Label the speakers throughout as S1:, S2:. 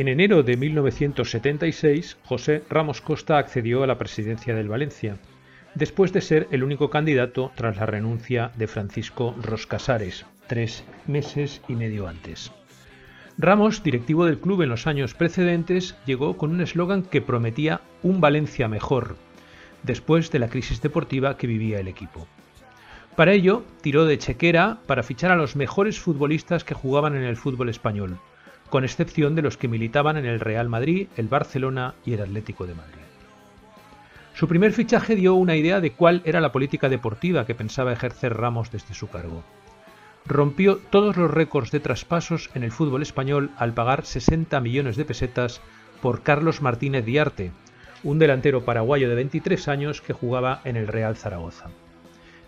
S1: En enero de 1976, José Ramos Costa accedió a la presidencia del Valencia, después de ser el único candidato tras la renuncia de Francisco Roscasares, tres meses y medio antes. Ramos, directivo del club en los años precedentes, llegó con un eslogan que prometía un Valencia mejor, después de la crisis deportiva que vivía el equipo. Para ello, tiró de chequera para fichar a los mejores futbolistas que jugaban en el fútbol español, con excepción de los que militaban en el Real Madrid, el Barcelona y el Atlético de Madrid. Su primer fichaje dio una idea de cuál era la política deportiva que pensaba ejercer Ramos desde su cargo. Rompió todos los récords de traspasos en el fútbol español al pagar 60 millones de pesetas por Carlos Martínez Diarte, un delantero paraguayo de 23 años que jugaba en el Real Zaragoza.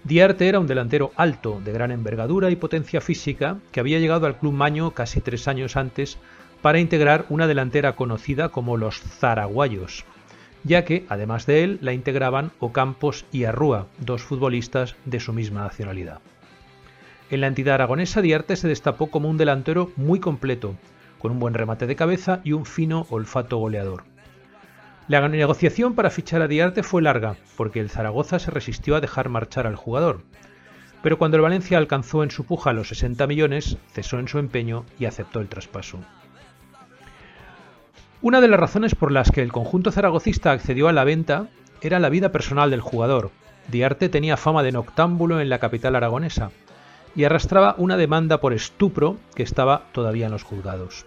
S1: Diarte era un delantero alto, de gran envergadura y potencia física, que había llegado al club maño casi tres años antes para integrar una delantera conocida como los Zaraguayos, ya que, además de él, la integraban Ocampos y Arrúa, dos futbolistas de su misma nacionalidad. En la entidad aragonesa, Diarte se destapó como un delantero muy completo, con un buen remate de cabeza y un fino olfato goleador. La negociación para fichar a Diarte fue larga, porque el Zaragoza se resistió a dejar marchar al jugador. Pero cuando el Valencia alcanzó en su puja los 60 millones, cesó en su empeño y aceptó el traspaso. Una de las razones por las que el conjunto zaragocista accedió a la venta era la vida personal del jugador. Diarte tenía fama de noctámbulo en la capital aragonesa y arrastraba una demanda por estupro que estaba todavía en los juzgados.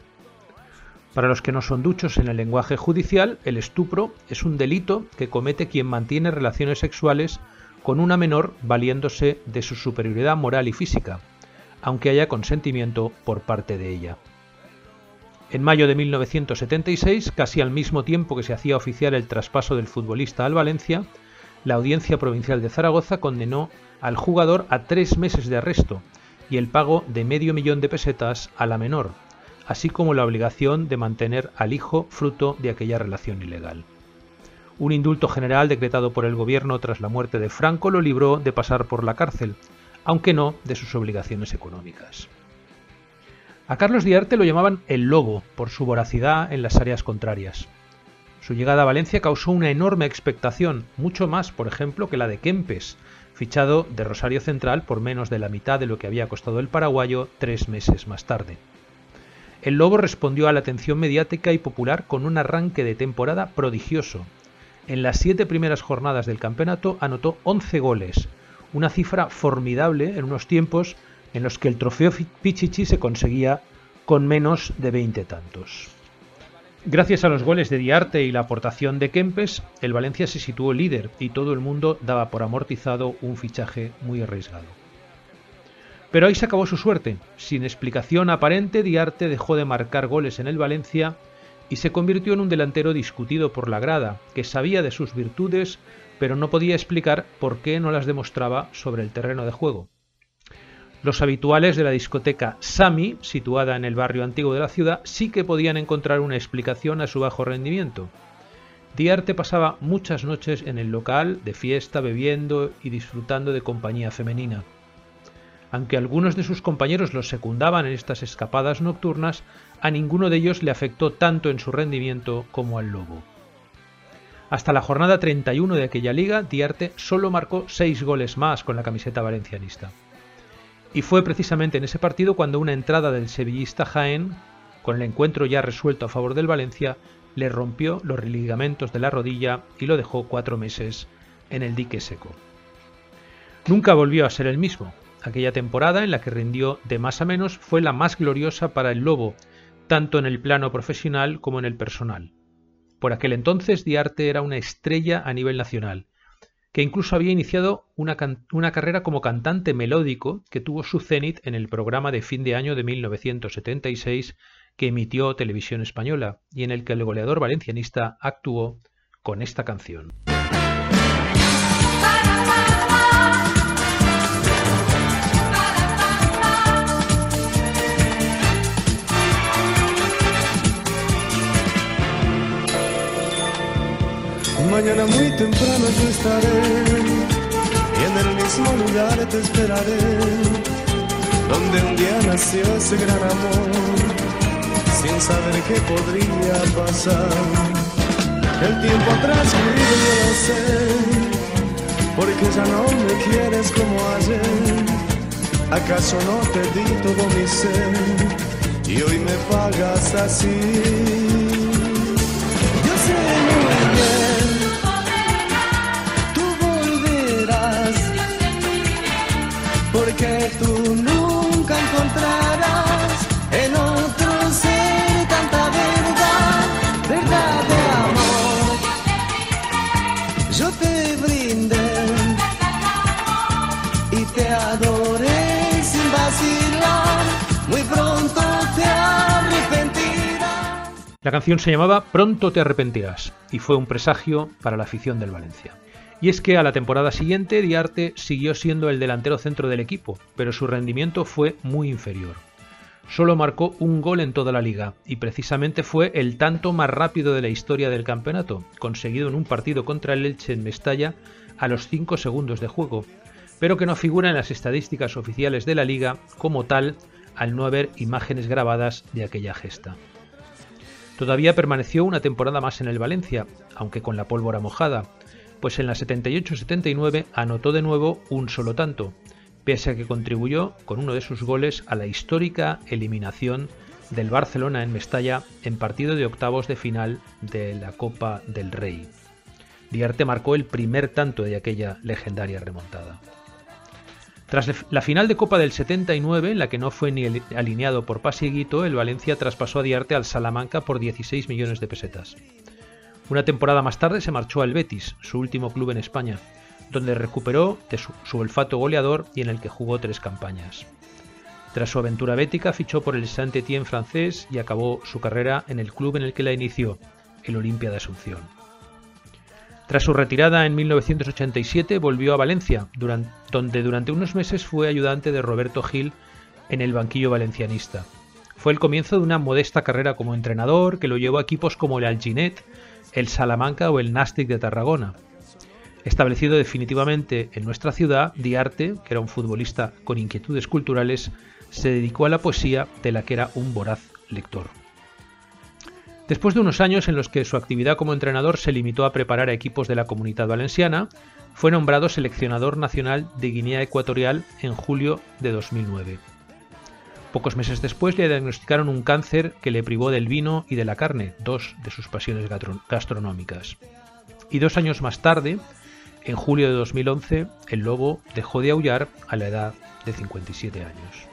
S1: Para los que no son duchos en el lenguaje judicial, el estupro es un delito que comete quien mantiene relaciones sexuales con una menor valiéndose de su superioridad moral y física, aunque haya consentimiento por parte de ella. En mayo de 1976, casi al mismo tiempo que se hacía oficial el traspaso del futbolista al Valencia, la Audiencia Provincial de Zaragoza condenó al jugador a tres meses de arresto y el pago de medio millón de pesetas a la menor, así como la obligación de mantener al hijo fruto de aquella relación ilegal. Un indulto general decretado por el gobierno tras la muerte de Franco lo libró de pasar por la cárcel, aunque no de sus obligaciones económicas. A Carlos Diarte lo llamaban el lobo por su voracidad en las áreas contrarias. Su llegada a Valencia causó una enorme expectación, mucho más, por ejemplo, que la de Kempes, fichado de Rosario Central por menos de la mitad de lo que había costado el paraguayo tres meses más tarde. El Lobo respondió a la atención mediática y popular con un arranque de temporada prodigioso. En las siete primeras jornadas del campeonato anotó 11 goles, una cifra formidable en unos tiempos en los que el trofeo Pichichi se conseguía con menos de 20 tantos. Gracias a los goles de Diarte y la aportación de Kempes, el Valencia se situó líder y todo el mundo daba por amortizado un fichaje muy arriesgado. Pero ahí se acabó su suerte. Sin explicación aparente, Diarte dejó de marcar goles en el Valencia y se convirtió en un delantero discutido por la grada, que sabía de sus virtudes, pero no podía explicar por qué no las demostraba sobre el terreno de juego. Los habituales de la discoteca Sami, situada en el barrio antiguo de la ciudad, sí que podían encontrar una explicación a su bajo rendimiento. Diarte pasaba muchas noches en el local, de fiesta, bebiendo y disfrutando de compañía femenina. Aunque algunos de sus compañeros los secundaban en estas escapadas nocturnas, a ninguno de ellos le afectó tanto en su rendimiento como al lobo. Hasta la jornada 31 de aquella liga, Diarte solo marcó seis goles más con la camiseta valencianista. Y fue precisamente en ese partido cuando una entrada del sevillista Jaén, con el encuentro ya resuelto a favor del Valencia, le rompió los ligamentos de la rodilla y lo dejó cuatro meses en el dique seco. Nunca volvió a ser el mismo. Aquella temporada en la que rindió de más a menos fue la más gloriosa para el Lobo, tanto en el plano profesional como en el personal. Por aquel entonces Diarte era una estrella a nivel nacional. que incluso había iniciado una, una, carrera como cantante melódico que tuvo su cenit en el programa de fin de año de 1976 que emitió Televisión Española y en el que el goleador valencianista actuó con esta canción.
S2: Temprano yo estaré y en el mismo lugar te esperaré, donde un día nació ese gran amor, sin saber qué podría pasar. El tiempo ha transcurrido, yo lo sé, porque ya no me quieres como ayer. ¿Acaso no te di todo mi ser y hoy me pagas así? Porque tú nunca encontrarás en otro ser tanta verdad, verdad de amor. Yo te brindé y te adoré sin vacilar, muy pronto te arrepentirás.
S1: La canción se llamaba Pronto te arrepentirás y fue un presagio para la afición del Valencia. Y es que a la temporada siguiente Diarte siguió siendo el delantero centro del equipo, pero su rendimiento fue muy inferior. Solo marcó un gol en toda la liga, y precisamente fue el tanto más rápido de la historia del campeonato, conseguido en un partido contra el Elche en Mestalla a los 5 segundos de juego, pero que no figura en las estadísticas oficiales de la liga como tal al no haber imágenes grabadas de aquella gesta. Todavía permaneció una temporada más en el Valencia, aunque con la pólvora mojada, pues en la 78-79 anotó de nuevo un solo tanto, pese a que contribuyó con uno de sus goles a la histórica eliminación del Barcelona en Mestalla en partido de octavos de final de la Copa del Rey. Diarte marcó el primer tanto de aquella legendaria remontada. Tras la final de Copa del 79, en la que no fue ni alineado por Pasieguito, el Valencia traspasó a Diarte al Salamanca por 16 millones de pesetas. Una temporada más tarde se marchó al Betis, su último club en España, donde recuperó de su, olfato goleador y en el que jugó tres campañas. Tras su aventura bética fichó por el Saint-Étienne francés y acabó su carrera en el club en el que la inició, el Olimpia de Asunción. Tras su retirada en 1987 volvió a Valencia, donde durante unos meses fue ayudante de Roberto Gil en el banquillo valencianista. Fue el comienzo de una modesta carrera como entrenador que lo llevó a equipos como el Alginet, el Salamanca o el Nastic de Tarragona. Establecido definitivamente en nuestra ciudad, Diarte, que era un futbolista con inquietudes culturales, se dedicó a la poesía de la que era un voraz lector. Después de unos años en los que su actividad como entrenador se limitó a preparar a equipos de la comunidad valenciana, fue nombrado seleccionador nacional de Guinea Ecuatorial en julio de 2009. Pocos meses después le diagnosticaron un cáncer que le privó del vino y de la carne, dos de sus pasiones gastronómicas. Y dos años más tarde, en julio de 2011, el lobo dejó de aullar a la edad de 57 años.